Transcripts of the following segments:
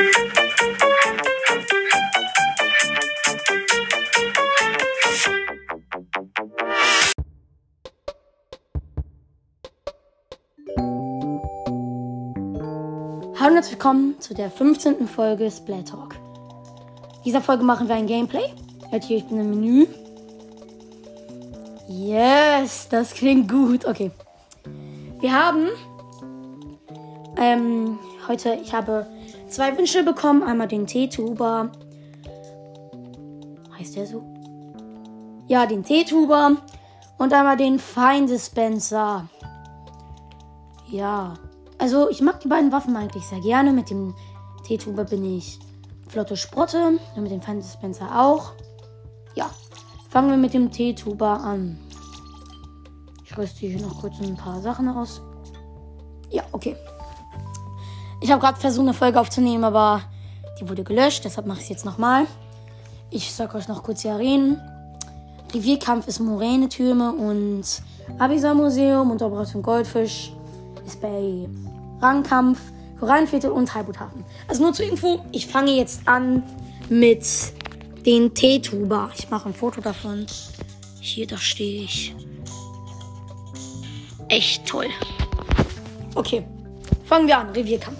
Hallo und herzlich willkommen zu der 15. Folge Splat Talk. In dieser Folge machen wir ein Gameplay. Hier, ich bin im Menü. Yes, das klingt gut. Okay. Wir haben ähm, heute, ich habe zwei Wünsche bekommen. Einmal den Teetuber. Heißt der so? Ja, den Teetuber. Und einmal den Feindispenser. Ja. Also, ich mag die beiden Waffen eigentlich sehr gerne. Mit dem Teetuber bin ich flotte Sprotte. Und mit dem Feindispenser auch. Ja. Fangen wir mit dem Teetuber an. Ich rüste hier noch kurz ein paar Sachen aus. Ja, okay. Ich habe gerade versucht, eine Folge aufzunehmen, aber die wurde gelöscht. Deshalb mache ich es jetzt nochmal. Ich sag euch noch kurz die Arenen. Revierkampf ist Moränetürme und Abisa Museum und Operation Goldfisch ist bei Rangkampf, Korallenviertel und Heilboothafen. Also nur zur Info, ich fange jetzt an mit den Teetuber. Ich mache ein Foto davon. Hier, da stehe ich. Echt toll. Okay, fangen wir an. Revierkampf.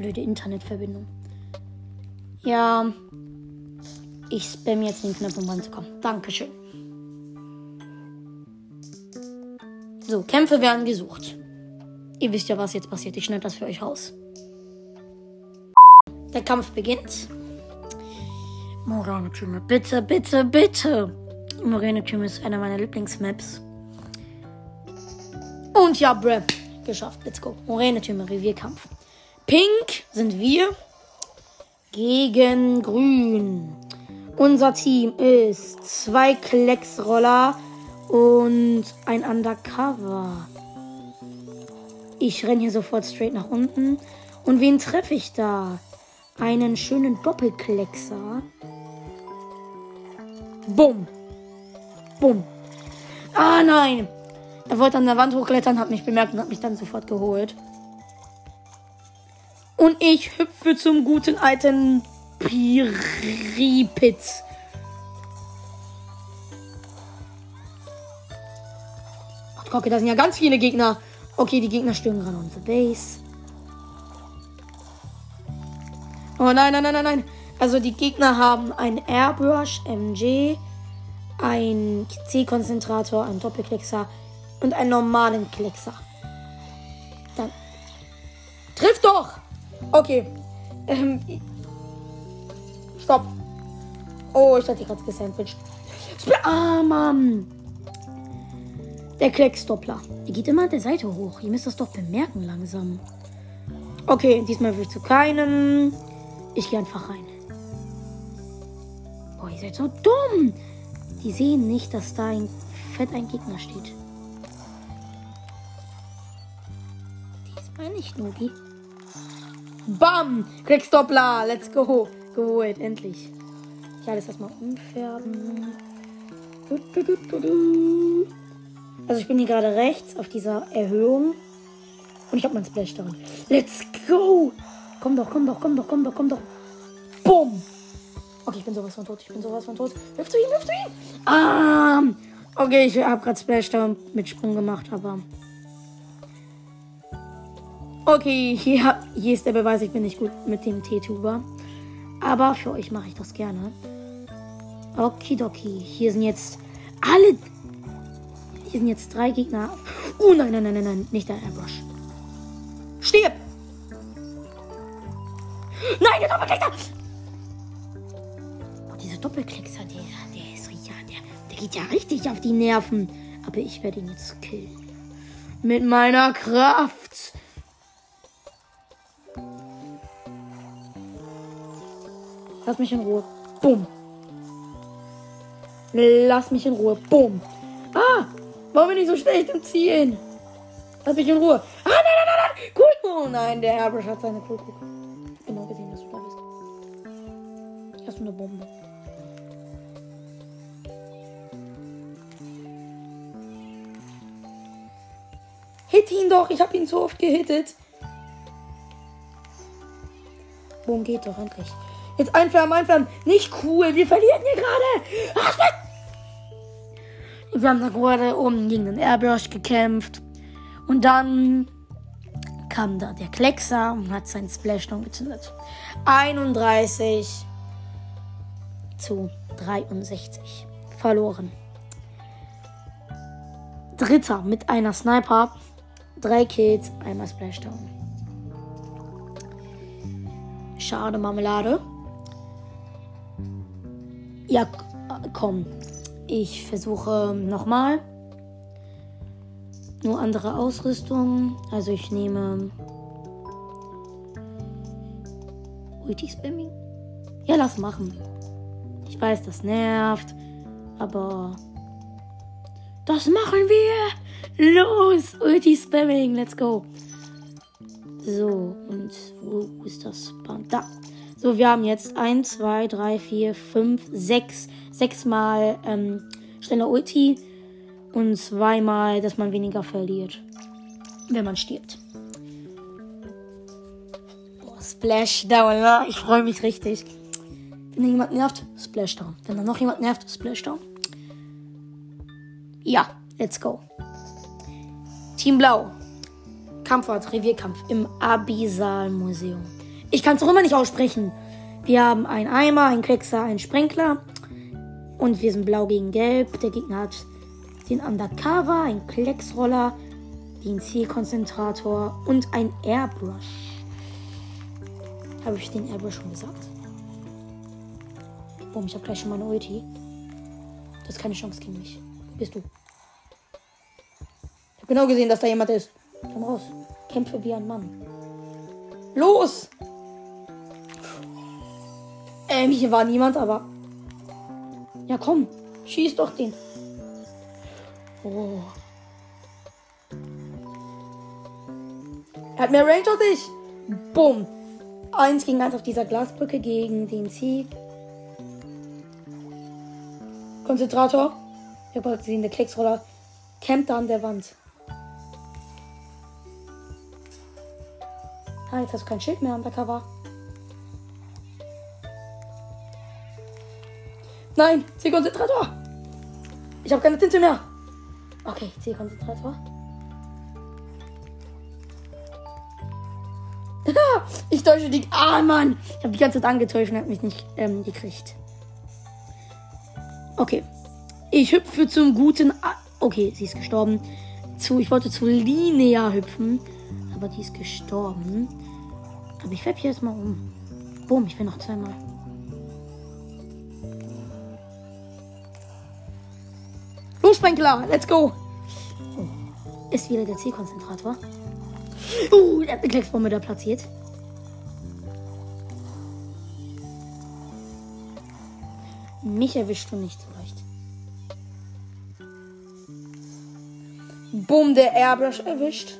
Blöde Internetverbindung. Ja, ich spam jetzt den Knopf, um ranzukommen. Dankeschön. So, Kämpfe werden gesucht. Ihr wisst ja, was jetzt passiert. Ich schneide das für euch raus. Der Kampf beginnt. Morane-Türme, bitte, bitte, bitte. Morane-Türme ist einer meiner Lieblingsmaps. Und ja, bruh. Geschafft. Let's go. Morane-Türme, Revierkampf. Pink sind wir gegen Grün. Unser Team ist zwei Klecksroller und ein Undercover. Ich renne hier sofort straight nach unten. Und wen treffe ich da? Einen schönen Doppelkleckser. Bumm. Bumm. Ah nein. Er wollte an der Wand hochklettern, hat mich bemerkt und hat mich dann sofort geholt. Und ich hüpfe zum guten alten Piripitz. Okay, da sind ja ganz viele Gegner. Okay, die Gegner stürmen gerade unsere Base. Oh nein, nein, nein, nein, nein. Also die Gegner haben ein Airbrush MG, ein C-Konzentrator, einen Doppelklickser und einen normalen Klickser. Dann. Trifft doch! Okay. Ähm. Stopp. Oh, ich hatte gerade gesandwiched. Ah, Mann. Der Klecksdoppler. Der geht immer an der Seite hoch. Ihr müsst das doch bemerken langsam. Okay, diesmal will ich zu keinem. Ich gehe einfach rein. Oh, ihr seid so dumm. Die sehen nicht, dass da ein fett ein Gegner steht. Diesmal nicht, Nogi. Bam! Klecksdoppler. Let's go. Geholt, endlich. Ich alles erstmal umfärben. Also ich bin hier gerade rechts auf dieser Erhöhung. Und ich habe mein Splash darin. Let's go! Komm doch, komm doch, komm doch, komm doch, komm doch. Bumm! Okay, ich bin sowas von tot. Ich bin sowas von tot. Hilf zu ihm, hilf zu ihm! Ah! Okay, ich habe gerade Splash da mit Sprung gemacht, aber... Okay, hier, hier ist der Beweis, ich bin nicht gut mit dem T-Tuber. Aber für euch mache ich das gerne. Okidoki. Hier sind jetzt alle hier sind jetzt drei Gegner. Oh nein, nein, nein, nein, nein. Nicht der Airbrush. Stirb! Nein, der Doppelklicker! Oh, dieser Doppelklicker, der, der ist ja, der, der geht ja richtig auf die Nerven. Aber ich werde ihn jetzt killen. Mit meiner Kraft. Lass mich in Ruhe. Bumm. Lass mich in Ruhe. Bumm. Ah! Warum bin ich so schlecht im Zielen? Lass mich in Ruhe. Ah, nein, nein, nein, nein. Cool. Oh nein, der Airbrush hat seine Cool. Genau gesehen, dass du da bist. Hast du eine Bombe? Hit ihn doch. Ich habe ihn so oft gehittet. Boom, geht doch endlich. Jetzt einflammen, einflammen. Nicht cool. Wir verlieren hier gerade. Wir haben da gerade oben gegen den Airbrush gekämpft. Und dann kam da der Kleckser und hat seinen Splashdown gezündet. 31 zu 63. Verloren. Dritter mit einer Sniper. Drei Kills, einmal Splashdown. Schade Marmelade. Ja, komm. Ich versuche nochmal. Nur andere Ausrüstung. Also ich nehme Ulti-Spamming. Ja, lass machen. Ich weiß, das nervt. Aber das machen wir. Los, Ulti-Spamming. Let's go. So, und wo ist das Band? Da. So, wir haben jetzt 1, 2, 3, 4, 5, 6. 6 mal ähm, schneller Ulti. Und zweimal, dass man weniger verliert, wenn man stirbt. Boah, Splashdown, ne? Ich freue mich richtig. Wenn jemand nervt, Splashdown. Wenn dann noch jemand nervt, Splashdown. Ja, let's go. Team Blau. Kampfort, Revierkampf im Abyssal-Museum. Ich kann es auch immer nicht aussprechen. Wir haben einen Eimer, einen Queckser, einen Sprenkler. Und wir sind blau gegen gelb. Der Gegner hat den Undercover, ein Klecksroller, den Zielkonzentrator und ein Airbrush. Habe ich den Airbrush schon gesagt? Boom, ich habe gleich schon meine Ulti. Das ist keine Chance gegen mich. Bist du? Ich habe genau gesehen, dass da jemand ist. Komm raus. Kämpfe wie ein Mann. Los! Ähm, hier war niemand, aber. Ja, komm. Schieß doch den. Oh. Er hat mehr Range als ich. Bumm. Eins gegen eins auf dieser Glasbrücke gegen den Sieg. Konzentrator. Ich habe gesehen, der Keksroller campt da an der Wand. Ah, jetzt hast du kein Schild mehr undercover. Nein, Zielkonzentrator. Ich habe keine Tinte mehr. Okay, Zielkonzentrator. ich täusche die. Ah, Mann. Ich habe die ganze Zeit angetäuscht und habe mich nicht ähm, gekriegt. Okay. Ich hüpfe zum guten. A okay, sie ist gestorben. Zu, ich wollte zu Linea hüpfen. Aber die ist gestorben. Aber ich färbe hier jetzt mal um. Boom, ich will noch zweimal. Luftsprenkler, let's go. Oh, ist wieder der Zielkonzentrator. Uh, der hat eine Klecksbombe da platziert. Mich erwischt du nicht so leicht. Bumm, der Airbrush erwischt.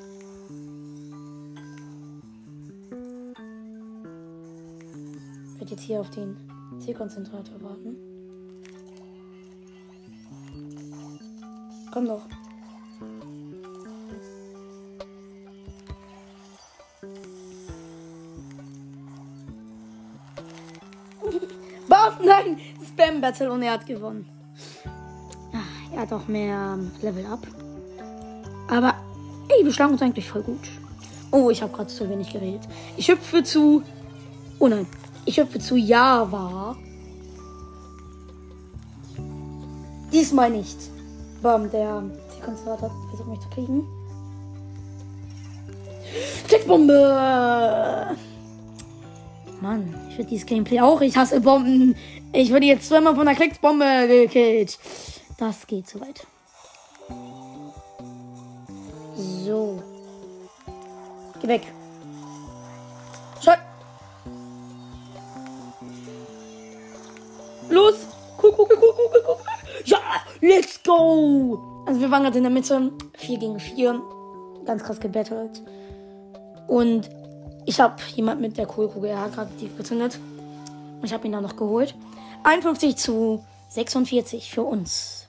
Ich werde jetzt hier auf den Zielkonzentrator warten. Komm doch. Bam, nein! Spam Battle und er hat gewonnen. Ah, er hat auch mehr ähm, Level Up. Aber, ey, wir schlagen uns eigentlich voll gut. Oh, ich habe gerade zu wenig geredet. Ich hüpfe zu. Oh nein. Ich hüpfe zu Java. Diesmal nicht. Bam, der Zielkonzentrator versucht mich zu kriegen. Klickbombe! Mann, ich würde dieses Gameplay auch. Ich hasse Bomben. Ich würde jetzt zweimal von der Klicksbombe gekillt. Das geht zu weit. So. Geh weg. Schau. Los. Guck, guck, guck, guck, guck. Ja, let's go. Also wir waren gerade in der Mitte. 4 gegen 4. Ganz krass gebettelt. Und ich habe jemand mit der Kohlkugel ja, gerade tief gezündet. Ich habe ihn dann noch geholt. 51 zu 46 für uns.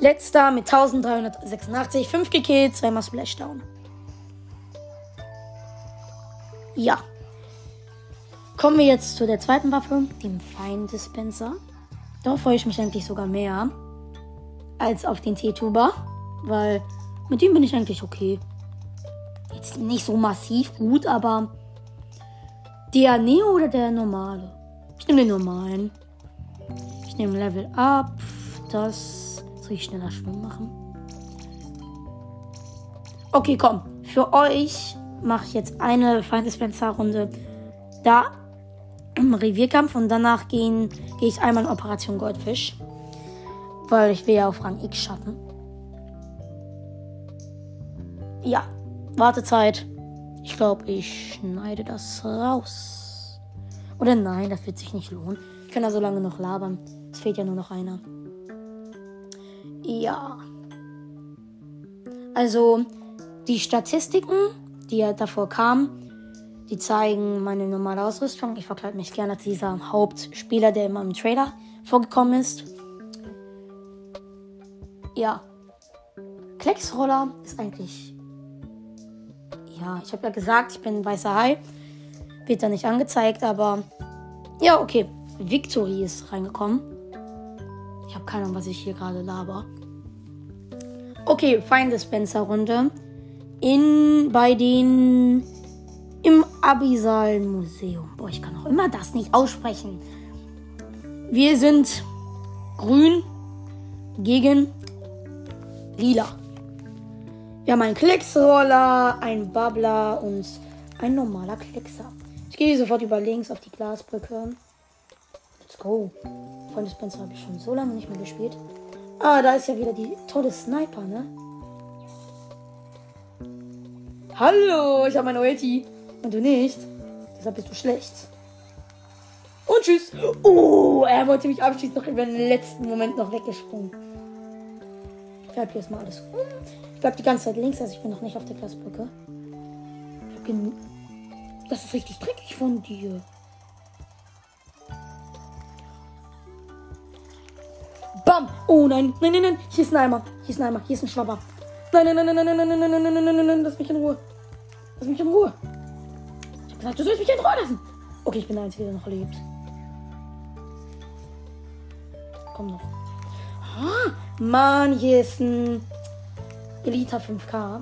Letzter mit 1386. 5 gekillt, zweimal Splashdown. Ja. Kommen wir jetzt zu der zweiten Waffe, dem Feindispenser. Darauf freue ich mich eigentlich sogar mehr als auf den T-Tuber, weil mit dem bin ich eigentlich okay. Jetzt nicht so massiv gut, aber der Neo oder der normale? Ich nehme den normalen. Ich nehme Level Up. Das soll ich schneller Schwung machen. Okay, komm. Für euch mache ich jetzt eine Feindespencer-Runde da im Revierkampf und danach gehe geh ich einmal in Operation Goldfisch. Weil ich will ja auf Rang X schaffen. Ja, Wartezeit. Ich glaube, ich schneide das raus. Oder nein, das wird sich nicht lohnen. Ich kann da so lange noch labern. Es fehlt ja nur noch einer. Ja. Also, die Statistiken, die ja davor kamen, die zeigen meine normale Ausrüstung. Ich verkleide mich gerne als dieser Hauptspieler, der immer im Trailer vorgekommen ist. Ja. Klecksroller ist eigentlich. Ja, ich habe ja gesagt, ich bin ein weißer Hai. Wird da nicht angezeigt, aber. Ja, okay. Victory ist reingekommen. Ich habe keine Ahnung, was ich hier gerade laber. Okay, Feindispenser-Runde. In bei den im Abyssal Museum. Boah, ich kann auch immer das nicht aussprechen. Wir sind grün gegen lila. Wir haben einen Klecksroller, einen Babbler und ein normaler Kleckser. Ich gehe sofort über links auf die Glasbrücke. Let's go. Freunde Spencer habe ich schon so lange nicht mehr gespielt. Ah, da ist ja wieder die tolle Sniper, ne? Hallo, ich habe meine Ulti. Und du nicht. Deshalb bist du schlecht. Und tschüss. Oh, er wollte mich abschießen, noch über den letzten Moment noch weggesprungen. Ich bleib hier erstmal alles um. Ich bleib die ganze Zeit links, also ich bin noch nicht auf der Glasbrücke. Das ist richtig dreckig von dir. Bam! Oh nein, nein, nein, nein. Hier ist ein Eimer. Hier ist ein Eimer. Hier ist ein Schwabber. Nein, nein, nein, nein, nein, nein, nein, nein, nein, nein, nein, nein, nein, lass mich in Ruhe. Lass mich in Ruhe gesagt, du sollst mich in Ruhe lassen. Okay, ich bin der Einzige, der noch lebt. Komm noch. Ah, Mann, hier ist ein Elita 5K.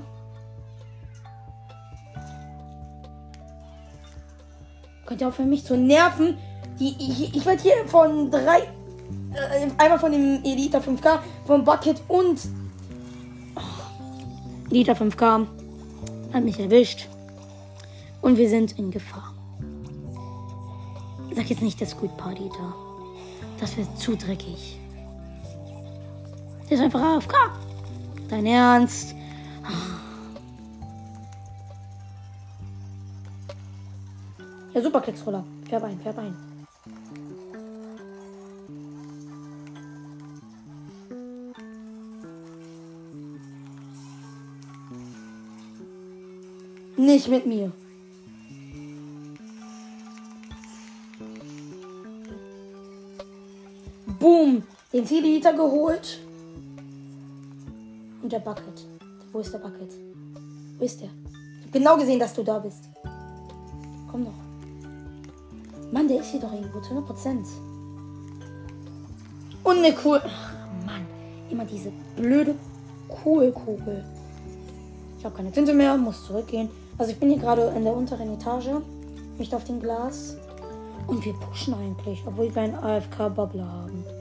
Könnt ihr aufhören, mich zu nerven? Die, ich, ich werde hier von drei. Äh, einmal von dem Elita 5K, von Bucket und. Oh, Elita 5K hat mich erwischt. Und wir sind in Gefahr. Sag jetzt nicht der Squid Party da. Das wird zu dreckig. Der ist einfach AFK. Dein Ernst? Ja, super, Keksroller. Färb ein, färb ein. Nicht mit mir. Den Zielhiter geholt. Und der Bucket. Wo ist der Bucket? Wo ist der? Ich hab genau gesehen, dass du da bist. Komm doch. Mann, der ist hier doch irgendwo. Zu 100%. Und eine Kugel. Mann. Immer diese blöde Kohlkugel. Ich habe keine Tinte mehr. Muss zurückgehen. Also ich bin hier gerade in der unteren Etage. Nicht auf dem Glas. Und wir pushen eigentlich, obwohl wir einen AFK-Bubbler haben.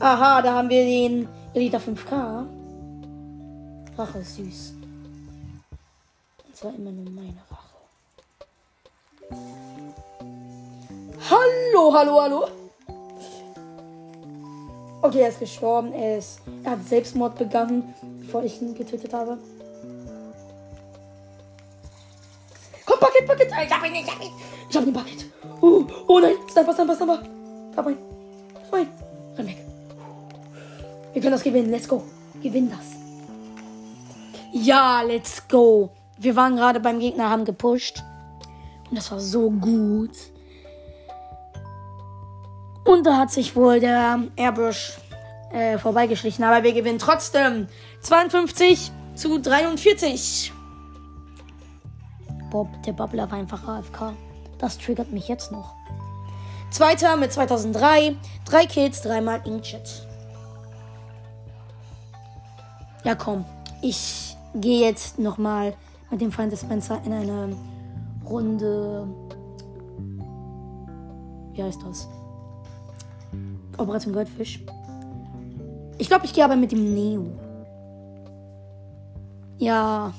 Aha, da haben wir den Elita 5K. Rache ist süß. Und zwar immer nur meine Rache. Hallo, hallo, hallo. Okay, er ist gestorben. Er, ist, er hat Selbstmord begangen, bevor ich ihn getötet habe. Komm, Bucket, Bucket. Ich hab ihn, ich hab ihn. Ich hab den Bucket. Oh, oh nein. Sniper, Sniper, Sniper. Hab ihn. Hab ihn. Renn weg. Wir können das gewinnen. Let's go. Gewinn das. Ja, let's go. Wir waren gerade beim Gegner, haben gepusht. Und das war so gut. Und da hat sich wohl der Airbrush äh, vorbeigeschlichen. Aber wir gewinnen trotzdem 52 zu 43. Bob, der Bubbler war einfach AFK. Das triggert mich jetzt noch. Zweiter mit 2003. Drei Kills, dreimal Inkjet. Ja, komm. Ich gehe jetzt nochmal mit dem Feind Spencer in eine Runde. Wie heißt das? Operation Goldfisch. Ich glaube, ich gehe aber mit dem Neo. Ja,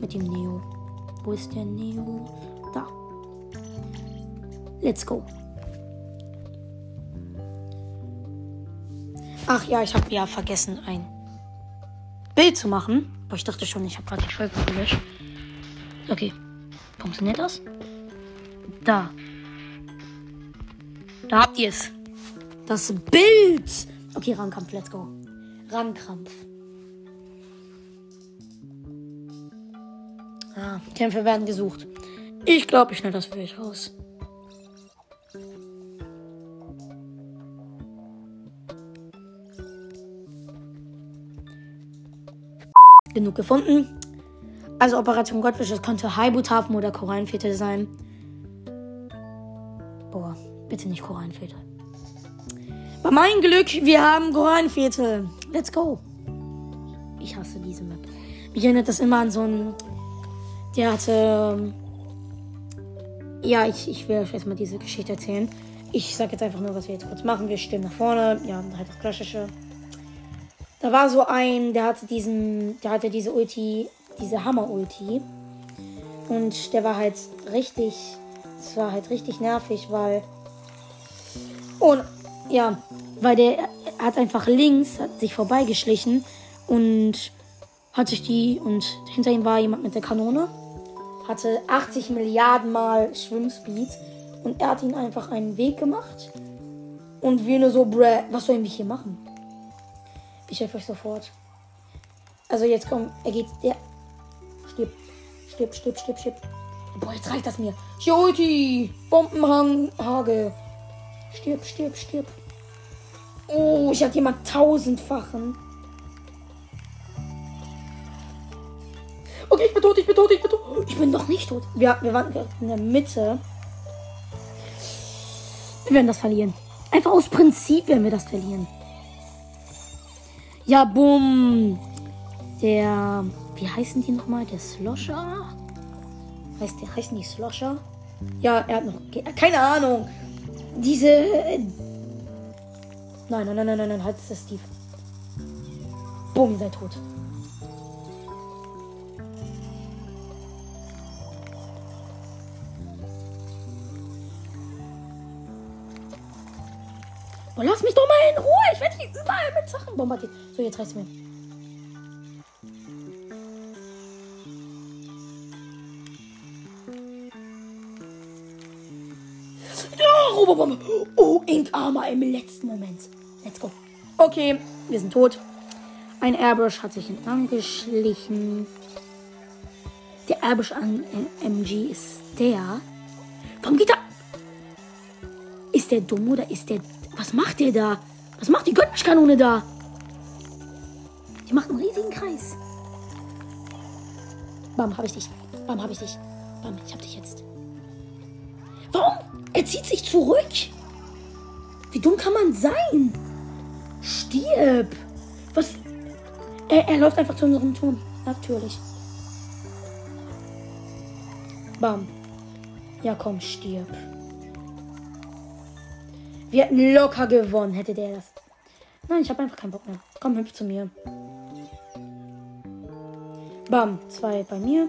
mit dem Neo. Wo ist der Neo? Da. Let's go. Ach ja, ich habe ja vergessen, ein Bild zu machen. Aber ich dachte schon, ich habe gerade die Folge gelöscht. Okay. Funktioniert das? Da. Da habt ihr es. Das Bild. Okay, Rangkampf, let's go. Rangkampf. Ah, Kämpfe werden gesucht. Ich glaube, ich schneide das euch raus. Genug gefunden. Also Operation Goldfisch, das könnte Haibuthafen oder Korallenviertel sein. Boah, bitte nicht Korallenviertel. Bei meinem Glück, wir haben Korallenviertel. Let's go. Ich hasse diese Map. Mich erinnert das immer an so einen. Der hatte. Ähm, ja, ich, ich will euch erstmal diese Geschichte erzählen. Ich sag jetzt einfach nur, was wir jetzt kurz machen. Wir stehen nach vorne. Ja, halt das Klassische. Da war so ein, der hatte diesen, der hatte diese Ulti, diese Hammer-Ulti. Und der war halt richtig, es war halt richtig nervig, weil. Und ja, weil der hat einfach links, hat sich vorbeigeschlichen und hat sich die, und hinter ihm war jemand mit der Kanone, hatte 80 Milliarden Mal Schwimmspeed und er hat ihn einfach einen Weg gemacht. Und wir nur so, bruh, was soll ich hier machen? Ich helfe euch sofort. Also jetzt komm, er geht, der. Stirb, stirb, stirb, stirb, stirb. Boah, jetzt reicht das mir. Jolti, Bombenhage. Stirb, stirb, stirb. Oh, ich hatte jemand tausendfachen. Okay, ich bin tot, ich bin tot, ich bin tot. Ich bin noch nicht tot. Wir, wir waren in der Mitte. Wir werden das verlieren. Einfach aus Prinzip werden wir das verlieren. Ja, bumm. Der. Wie heißen die nochmal? Der Slosher? Heißt der, heißen die Slosher? Ja, er hat noch. Keine Ahnung. Diese. Nein, nein, nein, nein, nein, nein, halt das Steve. Bumm, ihr seid tot. Oh, lass mich doch mal in Ruhe. Werde hier überall mit Sachen bombardiert. So, jetzt reicht's mir. Oh, oh, Ink Armor im letzten Moment. Let's go. Okay, wir sind tot. Ein Airbrush hat sich entlang geschlichen. Der Airbrush an MG ist der. Warum geht er? Ist der dumm oder ist der was macht der da? Was macht die Götterkanone da? Die macht einen riesigen Kreis. Bam, hab ich dich. Bam, hab ich dich. Bam, ich hab dich jetzt. Warum? Er zieht sich zurück. Wie dumm kann man sein? Stirb. Was? Er, er läuft einfach zu unserem Turm. Natürlich. Bam. Ja, komm, stirb. Wir hätten locker gewonnen, hätte der das. Nein, ich habe einfach keinen Bock mehr. Komm, hüpf zu mir. Bam, zwei bei mir.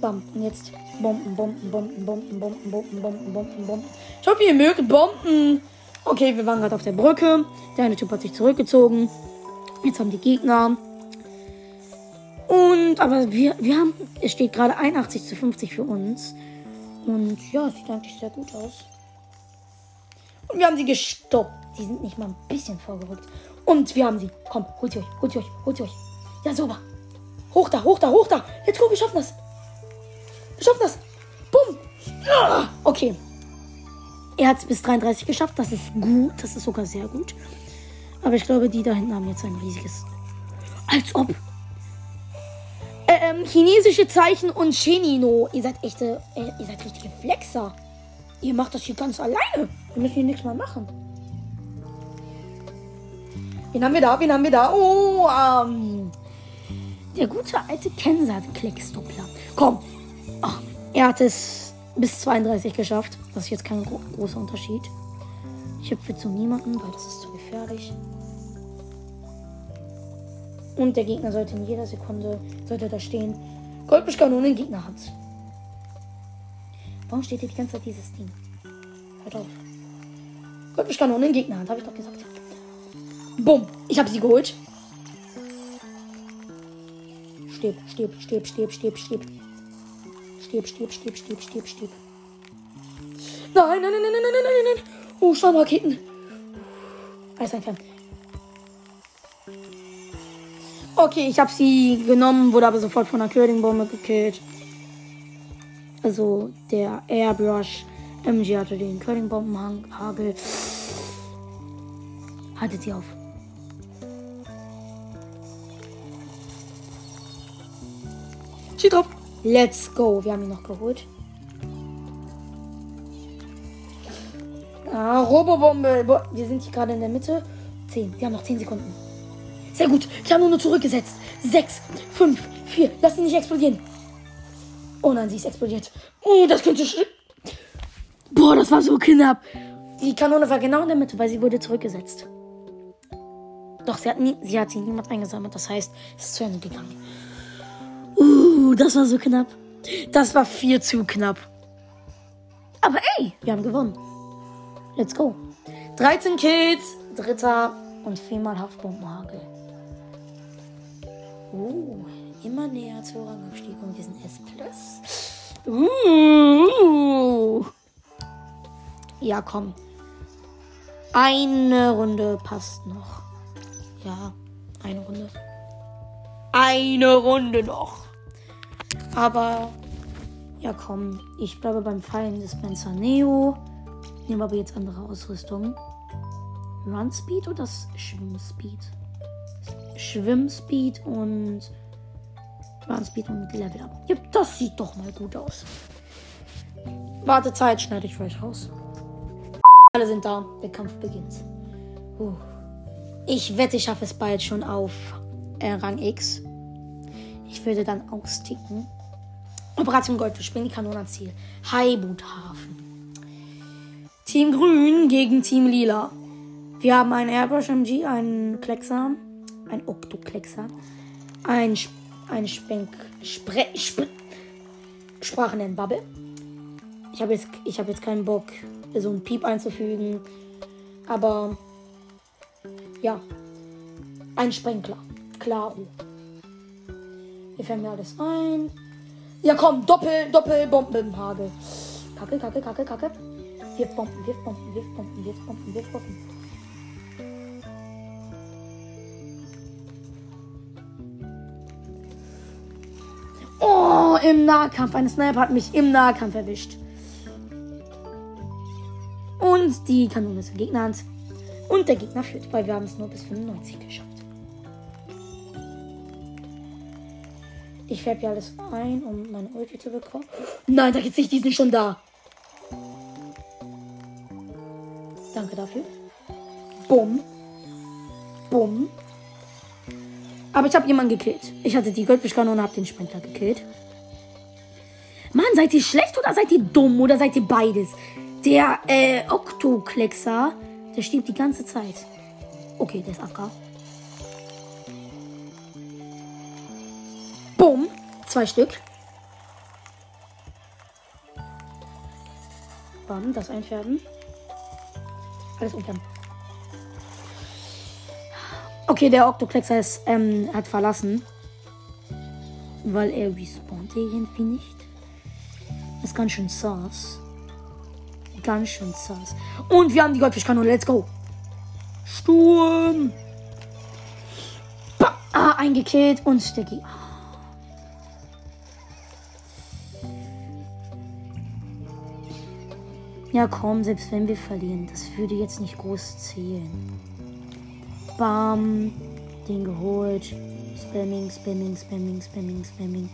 Bam, und jetzt Bomben, Bomben, Bomben, Bomben, Bomben, Bomben, Bomben, Bomben, Bomben. Ich hoffe, ihr mögt Bomben. Okay, wir waren gerade auf der Brücke. Der eine Typ hat sich zurückgezogen. Jetzt haben die Gegner. Und, aber wir, wir haben, es steht gerade 81 zu 50 für uns. Und ja, sieht eigentlich sehr gut aus. Und wir haben sie gestoppt. Die sind nicht mal ein bisschen vorgerückt. Und wir haben sie. Komm, holt sie euch, holt sie euch, holt sie euch. Ja, sauber. Hoch da, hoch da, hoch da. Let's go, wir schaffen das. Wir schaffen das. Bumm. Ja, okay. Er hat es bis 33 geschafft. Das ist gut. Das ist sogar sehr gut. Aber ich glaube, die da hinten haben jetzt ein riesiges. Als ob. Ähm, chinesische Zeichen und Shenino. Ihr seid echte. Äh, ihr seid richtige Flexer. Ihr macht das hier ganz alleine. Wir müssen hier nichts mal machen. Wen haben wir da? Wen haben wir da? Oh, ähm. Der gute alte Kensat Klecksdoppler. Komm. Ach, er hat es bis 32 geschafft. Das ist jetzt kein gro großer Unterschied. Ich hüpfe zu niemanden, weil das ist zu gefährlich. Und der Gegner sollte in jeder Sekunde sollte da stehen. Goldbuschkanone in Gegnerhand. Warum steht hier die ganze Zeit dieses Ding? Hört auf. Goldbuschkanone in Gegnerhand, habe ich doch gesagt. Bumm. Ich habe sie geholt. Stirb, stirb, stirb, stirb, stirb, stirb. Stirb, stirb, stirb, stirb, stirb, stirb. Nein, nein, nein, nein, nein, nein, nein, nein. Oh, Schaumraketen. Alles entfernt. Okay, ich habe sie genommen, wurde aber sofort von einer Curlingbombe gekillt. Also der Airbrush MG hatte den Curlingbombenhagel. Haltet sie auf. Steht drauf. Let's go. Wir haben ihn noch geholt. Ah, Robobombe. Wir sind hier gerade in der Mitte. 10. Wir haben noch 10 Sekunden. Sehr gut. Ich habe nur noch zurückgesetzt. 6, 5, 4. Lass sie nicht explodieren. Oh nein, sie ist explodiert. Oh, das könnte. Boah, das war so knapp. Die Kanone war genau in der Mitte, weil sie wurde zurückgesetzt. Doch, sie hat, nie, sie, hat sie niemand eingesammelt. Das heißt, es ist zu Ende gegangen. Uh, das war so knapp. Das war viel zu knapp. Aber ey, wir haben gewonnen. Let's go. 13 Kills, dritter und viermal Haftbombenhagel. Uh, immer näher zur Rangabstieg und wir sind S+. Uh. Ja, komm. Eine Runde passt noch. Ja, eine Runde. Eine Runde noch. Aber, ja komm, ich bleibe beim Fallen Dispenser Neo. Nehme aber jetzt andere Ausrüstung. Run Speed oder Schwimmspeed? Schwimmspeed und Run Speed und Level Up. Ja, das sieht doch mal gut aus. Wartezeit schneide ich für euch raus. Alle sind da. Der Kampf beginnt. Uh. Ich wette, ich schaffe es bald schon auf äh, Rang X. Ich würde dann austicken. Operation Goldfisch, bring die Kanone ans Ziel. Haibuthafen. Team Grün gegen Team Lila. Wir haben einen Airbrush MG, einen Kleckser, ein Oktokleckser, ein, ein Spenk, Spre, Spre, Sprachen Bubble. Ich habe jetzt, hab jetzt keinen Bock, so ein Piep einzufügen. Aber ja, ein Sprenkler. Klaro. Wir fällt mir alles ein. Ja, komm, Doppel, Doppel, Bombenhagel. Kacke, kacke, kacke, kacke. Wirf Bomben, wirf Bomben, wirf Bomben, wirf Bomben, wirf Bomben. Oh, im Nahkampf. Ein Sniper hat mich im Nahkampf erwischt. Und die Kanone ist im Gegnerhand. Und der Gegner führt, weil wir haben es nur bis 95 geschafft. Ich färbe hier alles ein, um meine Ulti zu bekommen. Nein, da geht's nicht, die sind schon da. Danke dafür. Bumm. Bumm. Aber ich habe jemanden gekillt. Ich hatte die Goldfischkanone und habe den Sprinkler gekillt. Mann, seid ihr schlecht oder seid ihr dumm oder seid ihr beides? Der äh, Oktokleckser, der stirbt die ganze Zeit. Okay, der ist AFK. Bumm. Zwei Stück. Bam, das einfärben. Alles umfärben. Okay, der Octoplexer ist, ähm, hat verlassen. Weil er respawnt irgendwie nicht. Das ist ganz schön sass. Ganz schön sass. Und wir haben die Goldfischkanone. Let's go. Sturm. Ba ah, eingekillt. Und Gegner. Ja, komm, selbst wenn wir verlieren, das würde jetzt nicht groß zählen. Bam, den geholt. Spamming, Spamming, Spamming, Spamming, Spamming.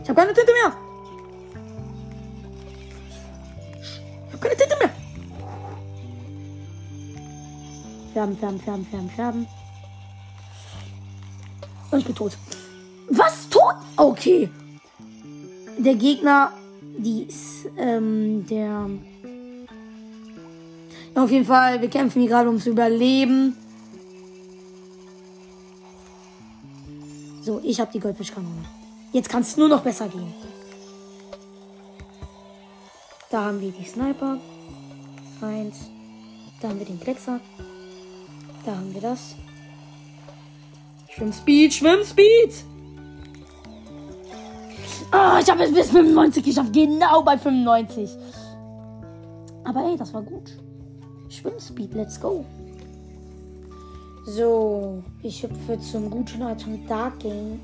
Ich habe keine Tinte mehr. Keine Tinte mehr. Färben, färben, färben, färben, färben. Und ich bin tot. Was? Tot? Okay. Der Gegner, die ist, ähm, der. Auf jeden Fall, wir kämpfen hier gerade ums Überleben. So, ich habe die Goldfischkanone. Jetzt kann es nur noch besser gehen. Da haben wir die Sniper. Eins. Da haben wir den Plexer. Da haben wir das. Schwimmspeed, Schwimmspeed! Oh, ich habe es bis 95 geschafft. Genau bei 95. Aber ey, das war gut. Schwimmspeed, let's go. So, ich hüpfe zum guten alten Dark Game.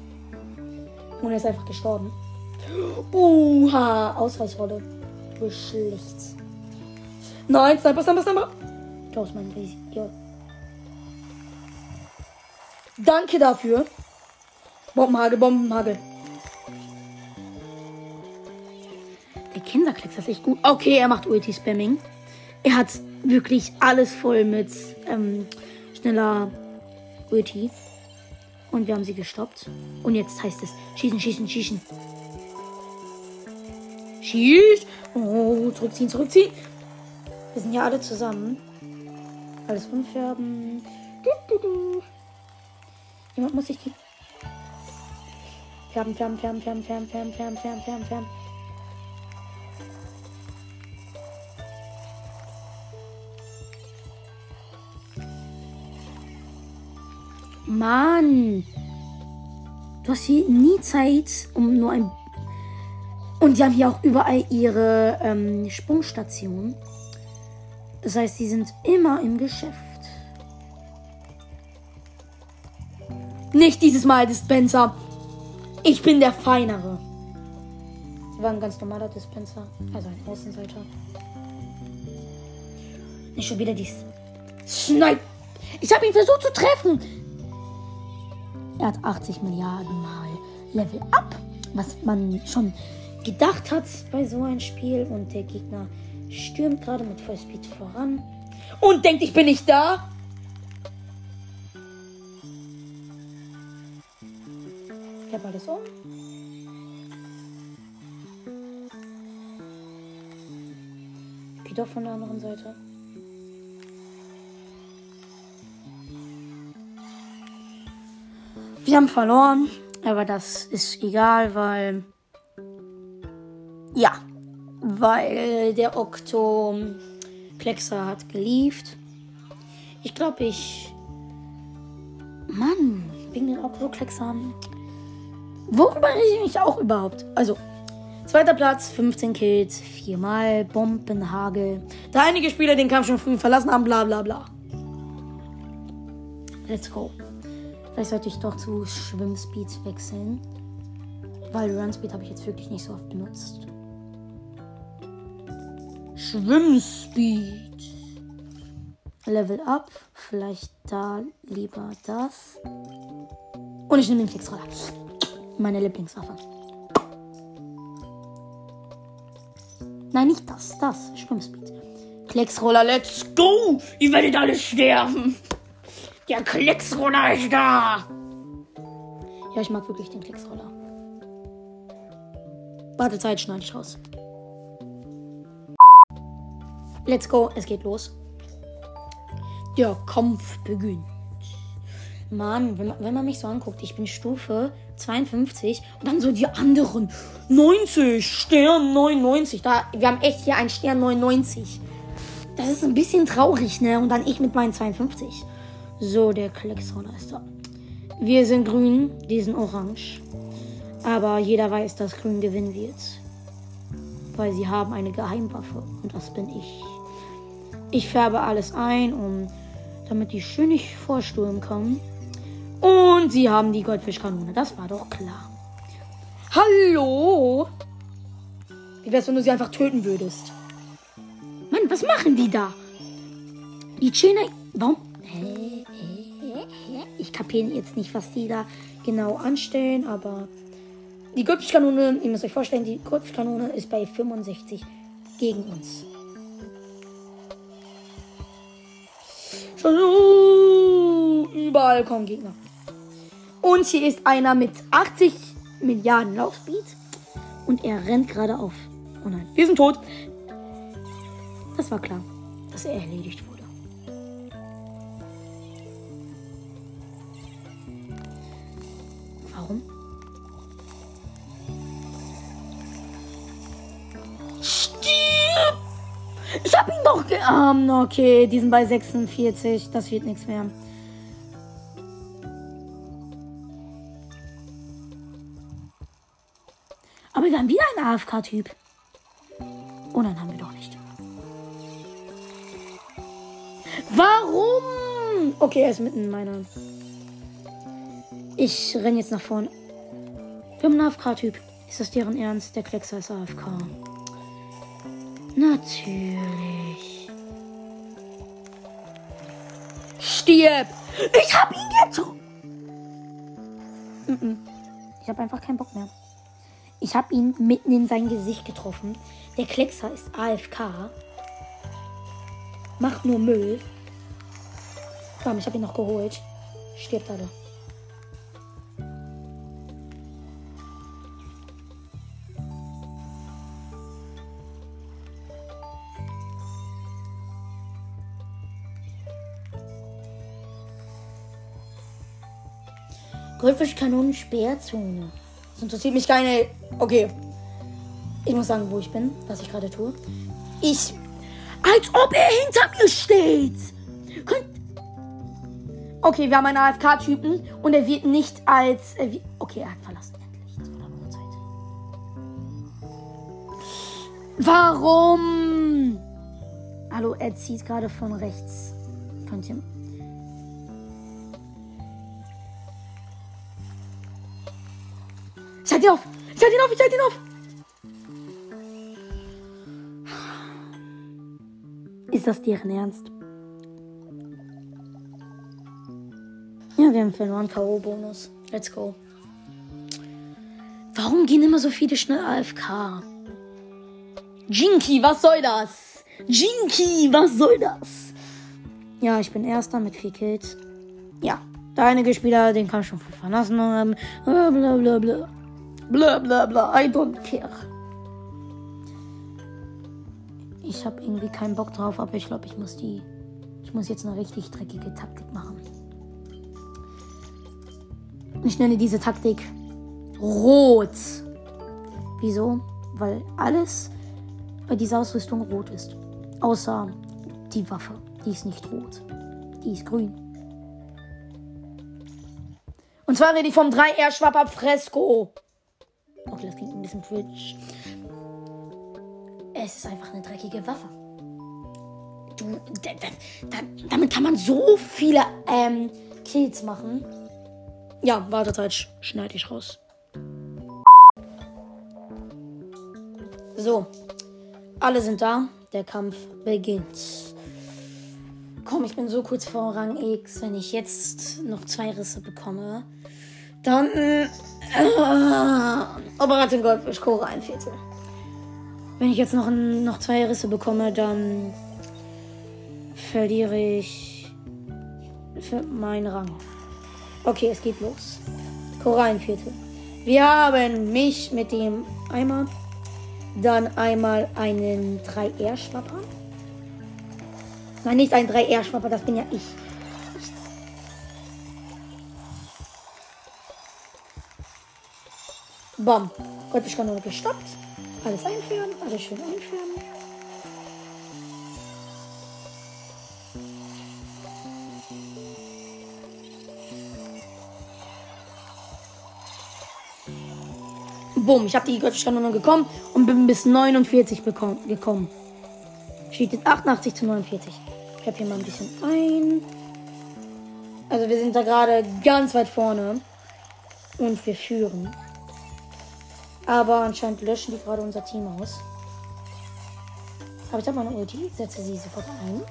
Und er ist einfach gestorben. Uha, Ausweichrolle. Schlecht. Nein, Sniper, Sniper, Sniper. Du mein Riesig. Ja. Danke dafür. Bombenhagel, Bombenhagel. Der Kinderklecks ist echt gut. Okay, er macht Ulti-Spamming. Er hat wirklich alles voll mit ähm, schneller Ulti. Und wir haben sie gestoppt. Und jetzt heißt es schießen, schießen, schießen. Schieß. Oh, zurückziehen, zurückziehen. Wir sind ja alle zusammen. Alles umfärben. Du, du, du. Jemand muss sich die. Färben, färben, färben, färben, färben, färben, färben, färben, färben, färben. Mann! Du hast hier nie Zeit, um nur ein. Und die haben hier auch überall ihre ähm, Sprungstationen. Das heißt, die sind immer im Geschäft. Nicht dieses Mal, Dispenser. Ich bin der Feinere. War ein ganz normaler Dispenser. Also ein Außenseiter. Nicht schon wieder dies. Snipe. Ich habe ihn versucht zu treffen. Er hat 80 Milliarden Mal Level Up. Was man schon gedacht hat bei so einem Spiel. Und der Gegner stürmt gerade mit Vollspeed voran. Und denkt, ich bin nicht da. Ich habe alles um. Doch von der anderen Seite. Wir haben verloren, aber das ist egal, weil. Ja, weil der Okto Plexer hat gelieft. Ich glaube, ich. Mann, wegen den Okto Plexern Worüber rede ich mich auch überhaupt? Also, zweiter Platz, 15 Kills, viermal Bombenhagel. Da einige Spieler den Kampf schon früh verlassen haben, bla bla bla. Let's go. Vielleicht sollte ich doch zu Schwimmspeed wechseln. Weil Runspeed habe ich jetzt wirklich nicht so oft benutzt. Schwimmspeed. Level up. Vielleicht da lieber das. Und ich nehme den Klicksroller meine Lieblingswaffe. Nein, nicht das, das. Schwimmspeed. Klecksroller, let's go! Ihr werdet alle sterben! Der Klecksroller ist da! Ja, ich mag wirklich den Klecksroller. Wartezeit schneide ich raus. Let's go, es geht los. Der Kampf beginnt. Mann, wenn man, wenn man mich so anguckt, ich bin Stufe 52 und dann so die anderen 90, Stern 99. Da, wir haben echt hier einen Stern 99. Das ist ein bisschen traurig, ne? Und dann ich mit meinen 52. So, der Kleckshorner ist da. Wir sind grün, die sind orange. Aber jeder weiß, dass grün gewinnen wird. Weil sie haben eine Geheimwaffe. Und das bin ich. Ich färbe alles ein, um damit die schön nicht vorstürmen können. Und sie haben die Goldfischkanone. Das war doch klar. Hallo? Wie wär's, wenn du sie einfach töten würdest? Mann, was machen die da? Die chillen. Warum? Ich kapiere jetzt nicht, was die da genau anstellen, aber. Die Kurzkanone, ihr müsst euch vorstellen, die Kurzkanone ist bei 65 gegen uns. Überall kommen Gegner. Und hier ist einer mit 80 Milliarden Laufspeed. Und er rennt gerade auf. Oh nein, wir sind tot. Das war klar, dass er erledigt wurde. Gearmt. Okay, die sind bei 46. Das wird nichts mehr. Aber wir haben wieder einen AFK-Typ. Oh nein, haben wir doch nicht. Warum? Okay, er ist mitten in meiner. Ich renne jetzt nach vorne. Wir haben einen AFK-Typ. Ist das deren Ernst? Der Kleckser ist AFK. Natürlich. Stirb! Ich hab ihn getroffen! Ich habe einfach keinen Bock mehr. Ich habe ihn mitten in sein Gesicht getroffen. Der Kleckser ist AFK. Macht nur Müll. Komm, ich habe ihn noch geholt. Stirbt alle. Goldfischkanonen Speerzone. Das interessiert mich keine. Okay. Ich muss sagen, wo ich bin, was ich gerade tue. Ich. Als ob er hinter mir steht! Könnt. Okay, wir haben einen AFK-Typen und er wird nicht als. Er wird, okay, er hat verlassen. Endlich. Das war lange Zeit. Warum? Hallo, er zieht gerade von rechts. Könnt ihr. Ich halte ihn auf! Ich halte ihn auf! Ich halte ihn auf! Ist das deren Ernst? Ja, wir haben verloren. K.O.-Bonus. Let's go. Warum gehen immer so viele schnell AFK? Jinky, was soll das? Jinky, was soll das? Ja, ich bin Erster mit vier Kills. Ja, der einige Spieler, den kann ich schon verlassen haben. Bla bla bla bla. Bla bla bla. I don't care. Ich habe irgendwie keinen Bock drauf, aber ich glaube, ich muss die. Ich muss jetzt eine richtig dreckige Taktik machen. Ich nenne diese Taktik Rot. Wieso? Weil alles bei dieser Ausrüstung rot ist. Außer die Waffe. Die ist nicht rot. Die ist grün. Und zwar rede ich vom 3R Schwapper Fresco. Okay, das klingt ein bisschen twitch. Es ist einfach eine dreckige Waffe. Du, da, da, damit kann man so viele ähm, Kills machen. Ja, Wartezeit schneide ich raus. So, alle sind da. Der Kampf beginnt. Komm, ich bin so kurz vor Rang X. Wenn ich jetzt noch zwei Risse bekomme, dann. Äh, Operation Goldfisch, Chore ein Viertel. Wenn ich jetzt noch, noch zwei Risse bekomme, dann verliere ich meinen Rang. Okay, es geht los. Korallenviertel. Wir haben mich mit dem Eimer. Dann einmal einen 3R-Schwapper. Nein, nicht ein 3R-Schwapper, das bin ja ich. Bam. Goldfischkanone gestoppt. Alles einführen, alles schön einführen. Bumm, ich habe die Goldfischkanone gekommen und bin bis 49 bekommen, gekommen. Steht jetzt 88 zu 49. Ich habe hier mal ein bisschen ein. Also wir sind da gerade ganz weit vorne. Und wir führen. Aber anscheinend löschen die gerade unser Team aus. Aber ich habe meine Ulti, setze sie sofort ein.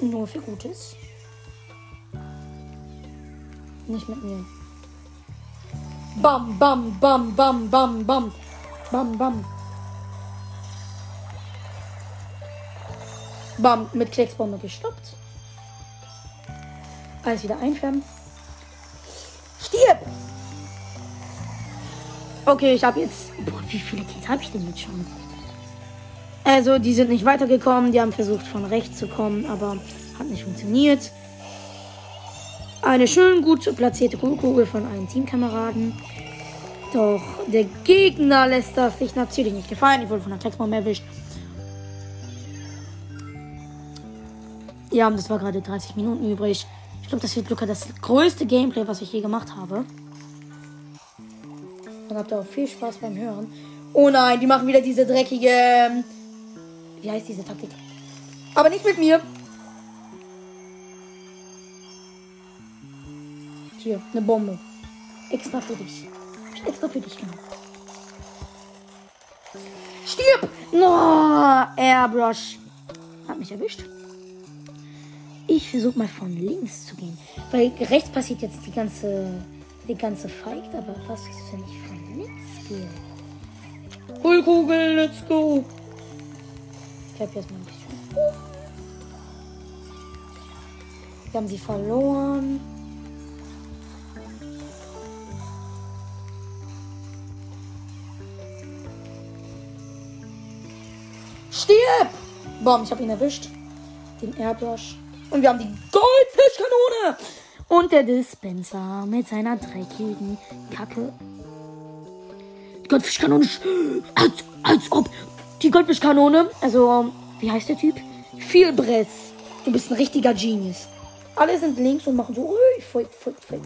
Nur für Gutes. Nicht mit mir. Bam, bam, bam, bam, bam, bam. Bam, bam. Bam, mit Klecksbombe gestoppt. Alles wieder einfärben. Stirb! Okay, ich habe jetzt. Boah, wie viele Kills habe ich denn jetzt schon? Also, die sind nicht weitergekommen. Die haben versucht, von rechts zu kommen, aber hat nicht funktioniert. Eine schön gut platzierte Kugel von einem Teamkameraden. Doch der Gegner lässt das sich natürlich nicht gefallen. Ich wurde von der Textbombe erwischt. Ja, und das war gerade 30 Minuten übrig. Ich glaube, das wird locker das größte Gameplay, was ich je gemacht habe. Dann habt ihr auch viel Spaß beim Hören. Oh nein, die machen wieder diese dreckige. Ähm, wie heißt diese Taktik? Aber nicht mit mir. Hier, eine Bombe. Extra für dich. Extra für dich gemacht. Stirb! No, Airbrush. Hat mich erwischt. Ich versuche mal von links zu gehen. Weil rechts passiert jetzt die ganze, die ganze Fight. Aber was ist, wenn ich von links gehe? Hullkugel, let's go. Ich hab jetzt mal ein bisschen. Wir haben sie verloren. Stirb! Bom, ich habe ihn erwischt. Den Airbrush. Und wir haben die Goldfischkanone. Und der Dispenser mit seiner dreckigen Kacke. Goldfischkanone. Als, als ob. Die Goldfischkanone. Also, wie heißt der Typ? Vielbress. Du bist ein richtiger Genius. Alle sind links und machen so. Ui, fight, fight, fight.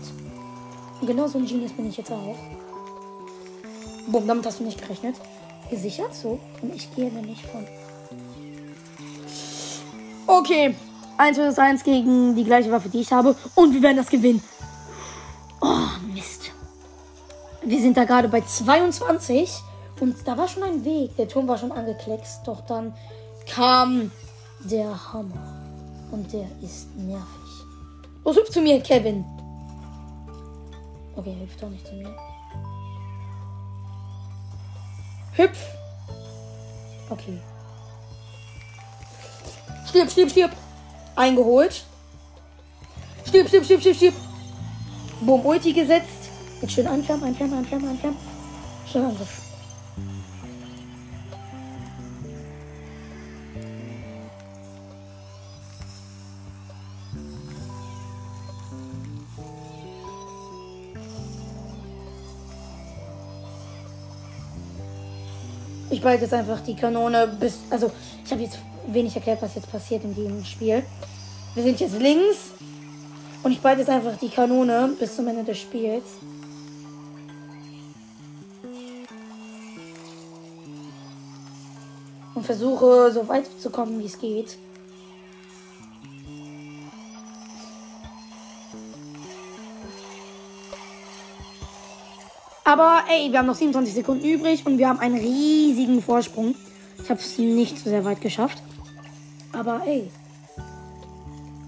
Und genau so ein Genius bin ich jetzt auch. Bumm, damit hast du nicht gerechnet. Gesichert so. Und ich gehe nämlich von. Okay. 1 vs 1 gegen die gleiche Waffe, die ich habe. Und wir werden das gewinnen. Wir sind da gerade bei 22. Und da war schon ein Weg. Der Turm war schon angekleckst. Doch dann kam der Hammer. Und der ist nervig. Los, hüpf zu mir, Kevin. Okay, er hüpft doch nicht zu mir. Hüpf. Okay. Stirb, stirb, stirb eingeholt. Stirb, stirb, stirb, stirb, stirb. Boom, Ulti gesetzt. Jetzt schön einfärben, einfärben, einfärben, einfärben. Schön Angriff. Ich behalte jetzt einfach die Kanone bis. Also, ich habe jetzt wenig erklärt, was jetzt passiert in diesem Spiel. Wir sind jetzt links. Und ich behalte jetzt einfach die Kanone bis zum Ende des Spiels. Und versuche so weit zu kommen, wie es geht. Aber ey, wir haben noch 27 Sekunden übrig und wir haben einen riesigen Vorsprung. Ich habe es nicht so sehr weit geschafft. Aber ey.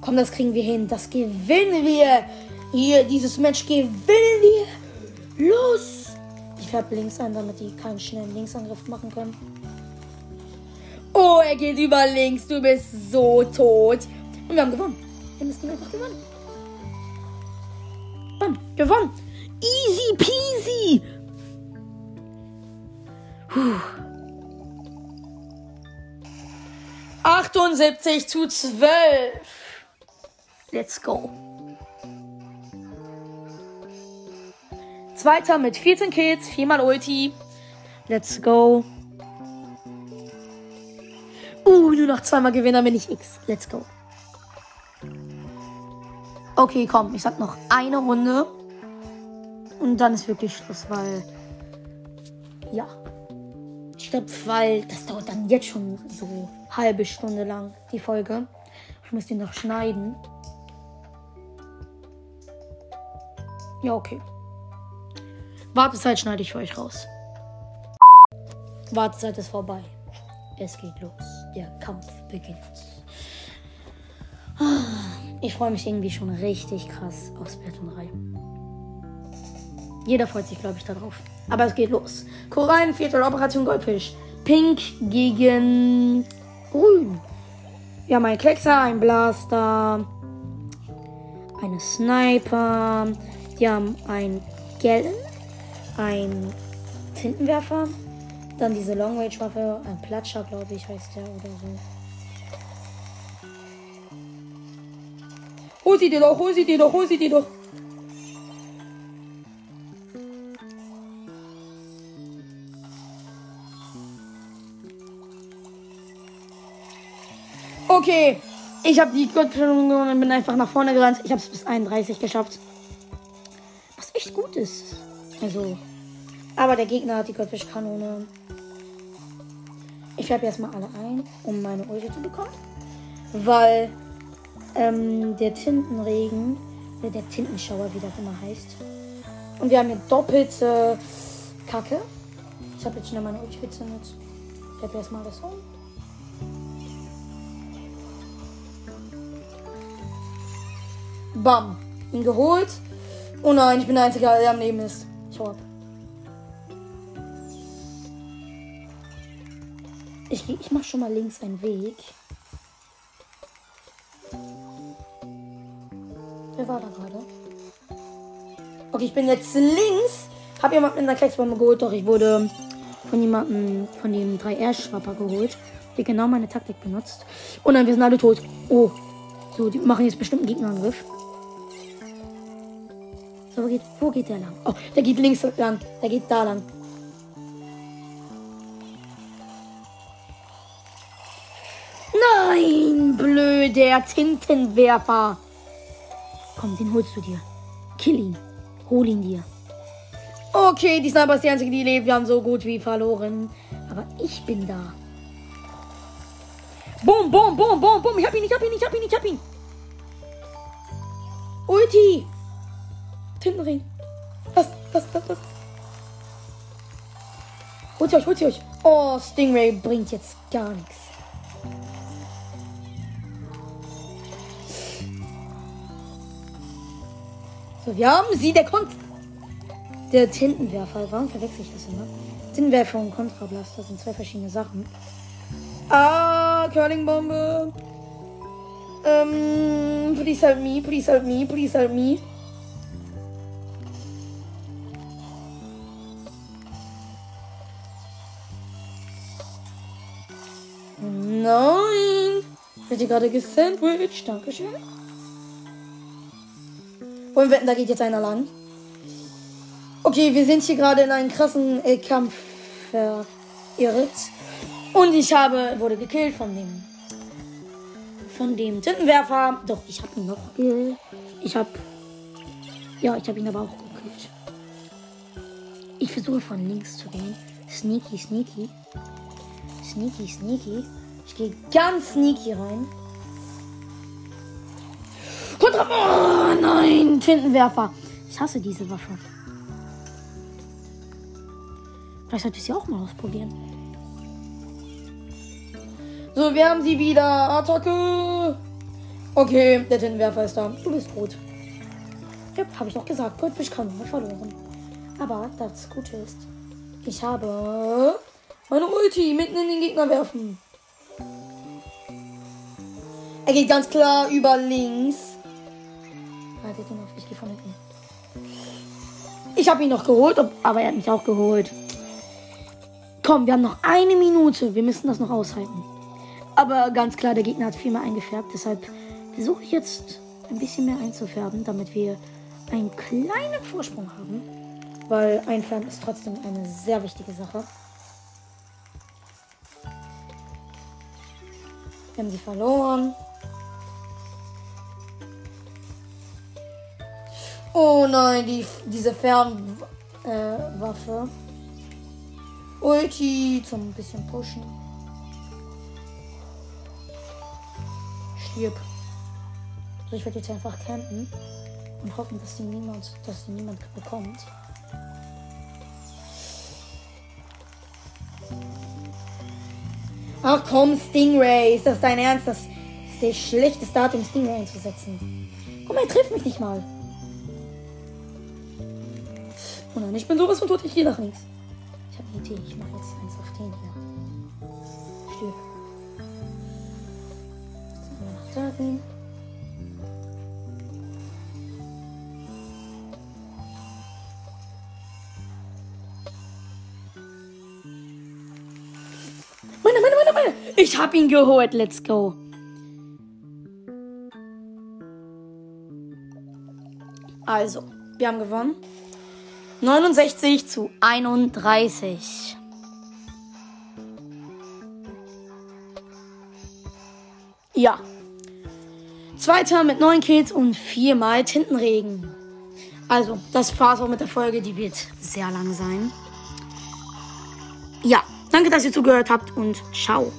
Komm, das kriegen wir hin. Das gewinnen wir. Hier, dieses Match gewinnen wir. Los. Ich färbe links ein, damit die keinen schnellen Linksangriff machen können. Oh, er geht über links. Du bist so tot. Und wir haben gewonnen. Wir haben das Ding einfach gewonnen. Bam, gewonnen. Easy peasy. Puh. 78 zu 12. Let's go. Zweiter mit 14 Kills, viermal Ulti. Let's go. Uh, nur noch zweimal Gewinner bin ich X. Let's go. Okay, komm, ich sag noch eine Runde. Und dann ist wirklich Schluss, weil. Ja. Ich glaube, weil das dauert dann jetzt schon so halbe Stunde lang, die Folge. Ich muss den noch schneiden. Ja, okay. Wartezeit schneide ich für euch raus. Wartezeit ist vorbei. Es geht los. Der Kampf beginnt. Ich freue mich irgendwie schon richtig krass auf Splatoon 3. Jeder freut sich, glaube ich, darauf. Aber es geht los. Korallen, Viertel, Operation Goldfisch. Pink gegen Grün. Wir haben einen Kleckser, einen Blaster, eine Sniper. Die haben einen Gellen, einen Tintenwerfer, dann diese Long Range Waffe, ein Platscher, glaube ich, heißt der oder so. Hol sie dir doch, hol sie dir doch, hol sie dir doch. Okay, ich habe die Gottstellung gewonnen und bin einfach nach vorne gerannt. Ich habe es bis 31 geschafft. Was echt gut ist. Also, aber der Gegner hat die Goldfischkanone. Ich färbe erstmal alle ein, um meine Ulti zu bekommen. Weil ähm, der Tintenregen, oder der Tintenschauer, wie das immer heißt. Und wir haben hier doppelte Kacke. Ich habe jetzt schnell meine Ulti gezündet. Ich habe erstmal das um. Bam. Ihn geholt. Oh nein, ich bin der Einzige, der am Leben ist. Ich hau. Ich, ich mach schon mal links einen Weg. Wer war da gerade? Okay, ich bin jetzt links. Hab jemand mit einer Klecksbombe geholt, doch ich wurde von jemandem, von dem 3R-Schwapper geholt, der genau meine Taktik benutzt. Und dann, wir sind alle tot. Oh. So, die machen jetzt bestimmt einen Gegnerangriff. So, wo geht, wo geht der lang? Oh, der geht links lang. Der geht da lang. Blöder Tintenwerfer. Komm, den holst du dir. Kill ihn. Hol ihn dir. Okay, die Sniper ist die einzige, die lebt. Wir haben so gut wie verloren. Aber ich bin da. Boom, boom, boom, boom, boom. Ich hab ihn, ich hab ihn, ich hab ihn, ich hab ihn. Ulti. Tintenring. Was, was, was, was? Holt sie euch, holt sie euch. Oh, Stingray bringt jetzt gar nichts. So, wir haben sie, der kommt. Der Tintenwerfer. Warum verwechsel ich das immer? Tintenwerfer und Kontrablaster sind zwei verschiedene Sachen. Ah, Curlingbombe. Ähm, please help me, please help me, please help me. Nein! Ich werde gerade gesandwiched. Dankeschön. Wir wetten, da geht jetzt einer lang. Okay, wir sind hier gerade in einen krassen äh, Kampf verirrt. Und ich habe, wurde gekillt von dem von dem Tintenwerfer. Doch, ich habe ihn noch. Ich habe ja, ich habe ihn aber auch gekillt. Ich versuche von links zu gehen. Sneaky, sneaky. Sneaky, sneaky. Ich gehe ganz sneaky rein. Kontra. Nein, Tintenwerfer. Ich hasse diese Waffe. Vielleicht sollte ich sie auch mal ausprobieren. So, wir haben sie wieder. Attacke. Okay, der Tintenwerfer ist da. Du bist gut. Ja, habe ich doch gesagt. Goldfisch kann nur verloren. Aber das Gute ist, ich habe meine Ulti mitten in den Gegner werfen. Er geht ganz klar über links. Haltet ihn auf, ich gehe von hinten. Ich habe ihn noch geholt, aber er hat mich auch geholt. Komm, wir haben noch eine Minute. Wir müssen das noch aushalten. Aber ganz klar, der Gegner hat viel mehr eingefärbt. Deshalb versuche ich jetzt ein bisschen mehr einzufärben, damit wir einen kleinen Vorsprung haben. Weil einfärben ist trotzdem eine sehr wichtige Sache. Wir haben sie verloren. Oh nein, die, diese Fernwaffe. Äh, Ulti zum bisschen pushen. Stirb. Also ich werde jetzt einfach campen und hoffen, dass sie niemand, dass sie niemand bekommt. Ach komm, Stingray. Ist das dein Ernst? Das ist der schlechteste um Stingray einzusetzen. Guck mal, er trifft mich nicht mal. Oh nein, ich bin sowas von tot. Ich gehe nach links. Ich habe eine Idee. Ich mache jetzt eins auf den hier. Stirb. Jetzt nach da gehen. Meine, meine, meine, meine. Ich hab ihn geholt. Let's go. Also, wir haben gewonnen. 69 zu 31. Ja. Zweiter mit 9 Kills und viermal Tintenregen. Also, das war's auch mit der Folge. Die wird sehr lang sein. Ja, danke, dass ihr zugehört habt und ciao.